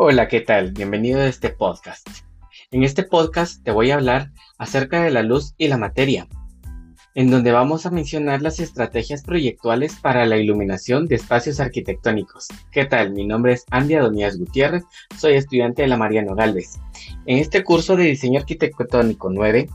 Hola, ¿qué tal? Bienvenido a este podcast. En este podcast te voy a hablar acerca de la luz y la materia, en donde vamos a mencionar las estrategias proyectuales para la iluminación de espacios arquitectónicos. ¿Qué tal? Mi nombre es Andy Adonías Gutiérrez, soy estudiante de la Mariano Galvez. En este curso de diseño arquitectónico 9,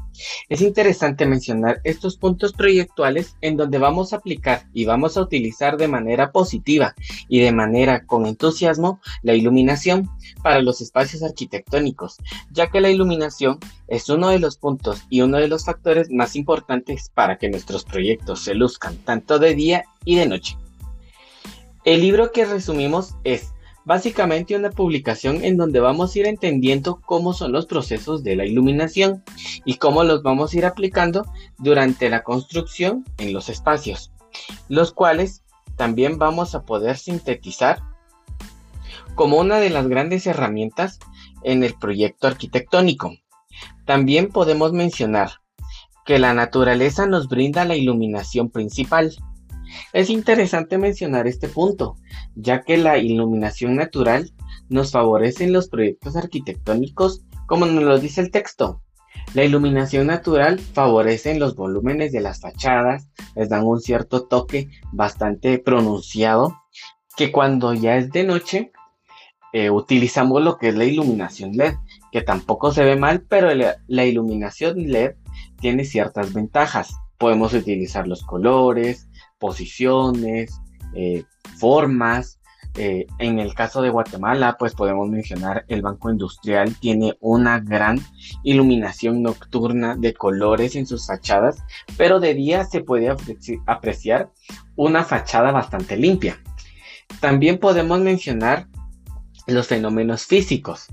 es interesante mencionar estos puntos proyectuales en donde vamos a aplicar y vamos a utilizar de manera positiva y de manera con entusiasmo la iluminación para los espacios arquitectónicos, ya que la iluminación es uno de los puntos y uno de los factores más importantes para que nuestros proyectos se luzcan tanto de día y de noche. El libro que resumimos es básicamente una publicación en donde vamos a ir entendiendo cómo son los procesos de la iluminación y cómo los vamos a ir aplicando durante la construcción en los espacios, los cuales también vamos a poder sintetizar como una de las grandes herramientas en el proyecto arquitectónico. También podemos mencionar que la naturaleza nos brinda la iluminación principal. Es interesante mencionar este punto, ya que la iluminación natural nos favorece en los proyectos arquitectónicos, como nos lo dice el texto. La iluminación natural favorece en los volúmenes de las fachadas, les dan un cierto toque bastante pronunciado, que cuando ya es de noche eh, utilizamos lo que es la iluminación LED, que tampoco se ve mal, pero la, iluminación LED tiene ciertas ventajas. Podemos utilizar los colores, posiciones, eh, formas. Eh, en el caso de Guatemala, pues podemos mencionar el Banco Industrial tiene una gran iluminación nocturna de colores en sus fachadas, pero de día se puede apreciar una fachada bastante limpia. También podemos mencionar los fenómenos físicos.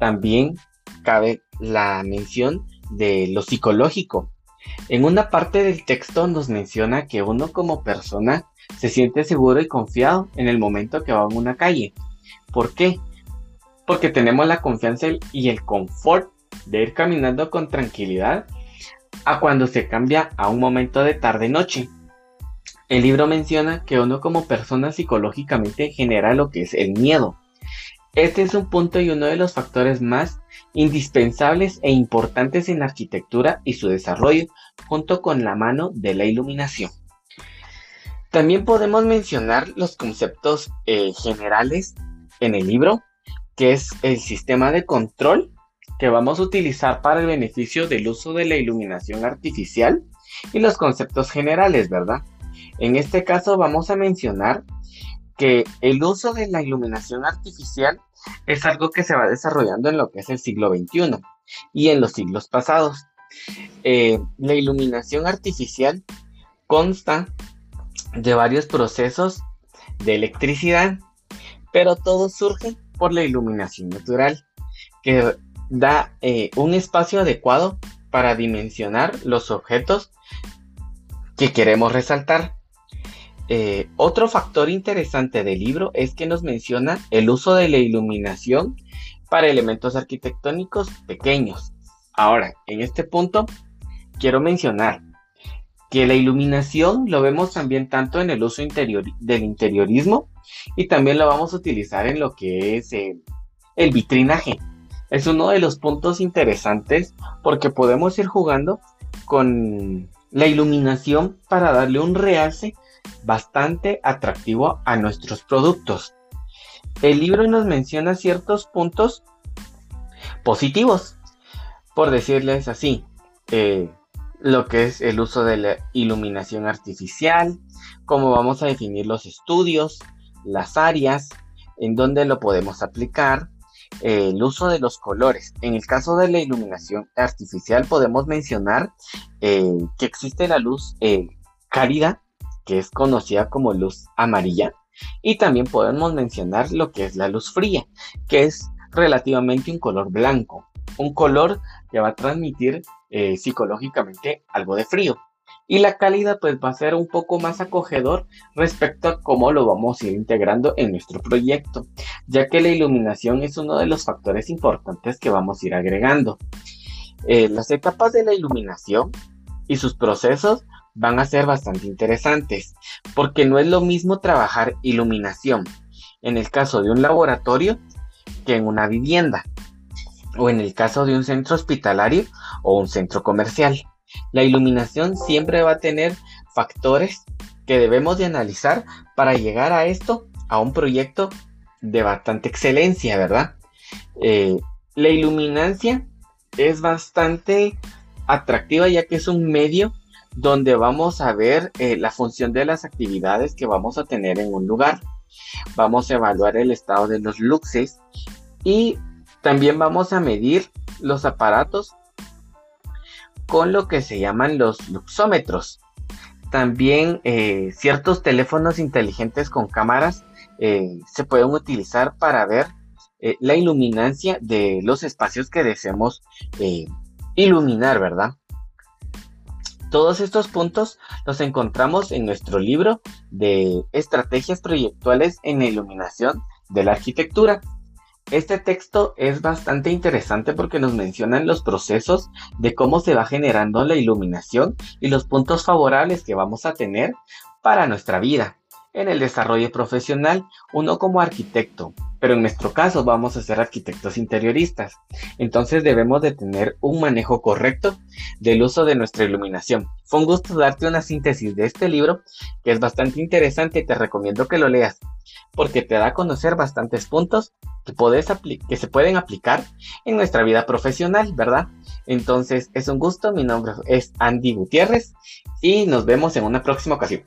También cabe la mención de lo psicológico. En una parte del texto nos menciona que uno como persona se siente seguro y confiado en el momento que va a una calle. ¿Por qué? Porque tenemos la confianza y el confort de ir caminando con tranquilidad a cuando se cambia a un momento de tarde-noche. El libro menciona que uno como persona psicológicamente genera lo que es el miedo. Este es un punto y uno de los factores más indispensables e importantes en la arquitectura y su desarrollo, junto con la mano de la iluminación. También podemos mencionar los conceptos eh, generales en el libro, que es el sistema de control que vamos a utilizar para el beneficio del uso de la iluminación artificial y los conceptos generales, ¿verdad? En este caso vamos a mencionar que el uso de la iluminación artificial es algo que se va desarrollando en lo que es el siglo XXI y en los siglos pasados. Eh, la iluminación artificial consta de varios procesos de electricidad, pero todo surge por la iluminación natural, que da eh, un espacio adecuado para dimensionar los objetos que queremos resaltar. Eh, otro factor interesante del libro es que nos menciona el uso de la iluminación para elementos arquitectónicos pequeños. Ahora, en este punto, quiero mencionar que la iluminación lo vemos también tanto en el uso interior, del interiorismo y también lo vamos a utilizar en lo que es el vitrinaje. Es uno de los puntos interesantes porque podemos ir jugando con la iluminación para darle un realce bastante atractivo a nuestros productos. El libro nos menciona ciertos puntos positivos, por decirles así, eh, lo que es el uso de la iluminación artificial, cómo vamos a definir los estudios, las áreas, en donde lo podemos aplicar, eh, el uso de los colores. En el caso de la iluminación artificial podemos mencionar eh, que existe la luz cálida, que es conocida como luz amarilla. Y también podemos mencionar lo que es la luz fría, que es relativamente un color blanco, un color que va a transmitir eh, psicológicamente algo de frío. Y la cálida pues va a ser un poco más acogedor respecto a cómo lo vamos a ir integrando en nuestro proyecto, ya que la iluminación es uno de los factores importantes que vamos a ir agregando. Eh, las etapas de la iluminación y sus procesos van a ser bastante interesantes, porque no es lo mismo trabajar iluminación en el caso de un laboratorio que en una vivienda o en el caso de un centro hospitalario o un centro comercial. La iluminación siempre va a tener factores que debemos de analizar para llegar a esto, a un proyecto de bastante excelencia, ¿verdad? Eh, la iluminancia es bastante atractiva ya que es un medio donde vamos a ver eh, la función de las actividades que vamos a tener en un lugar. Vamos a evaluar el estado de los luxes y también vamos a medir los aparatos con lo que se llaman los luxómetros. También eh, ciertos teléfonos inteligentes con cámaras eh, se pueden utilizar para ver la iluminancia de los espacios que deseemos iluminar, ¿verdad? Todos estos puntos los encontramos en nuestro libro de estrategias proyectuales en iluminación de la arquitectura. Este texto es bastante interesante porque nos mencionan los procesos de cómo se va generando la iluminación y los puntos favorables que vamos a tener para nuestra vida en el desarrollo profesional, uno como arquitecto, pero en nuestro caso vamos a ser arquitectos interioristas. Entonces debemos de tener un manejo correcto del uso de nuestra iluminación. Fue un gusto darte una síntesis de este libro que es bastante interesante y te recomiendo que lo leas porque te da a conocer bastantes puntos que, que se pueden aplicar en nuestra vida profesional, ¿verdad? Entonces es un gusto, mi nombre es Andy Gutiérrez y nos vemos en una próxima ocasión.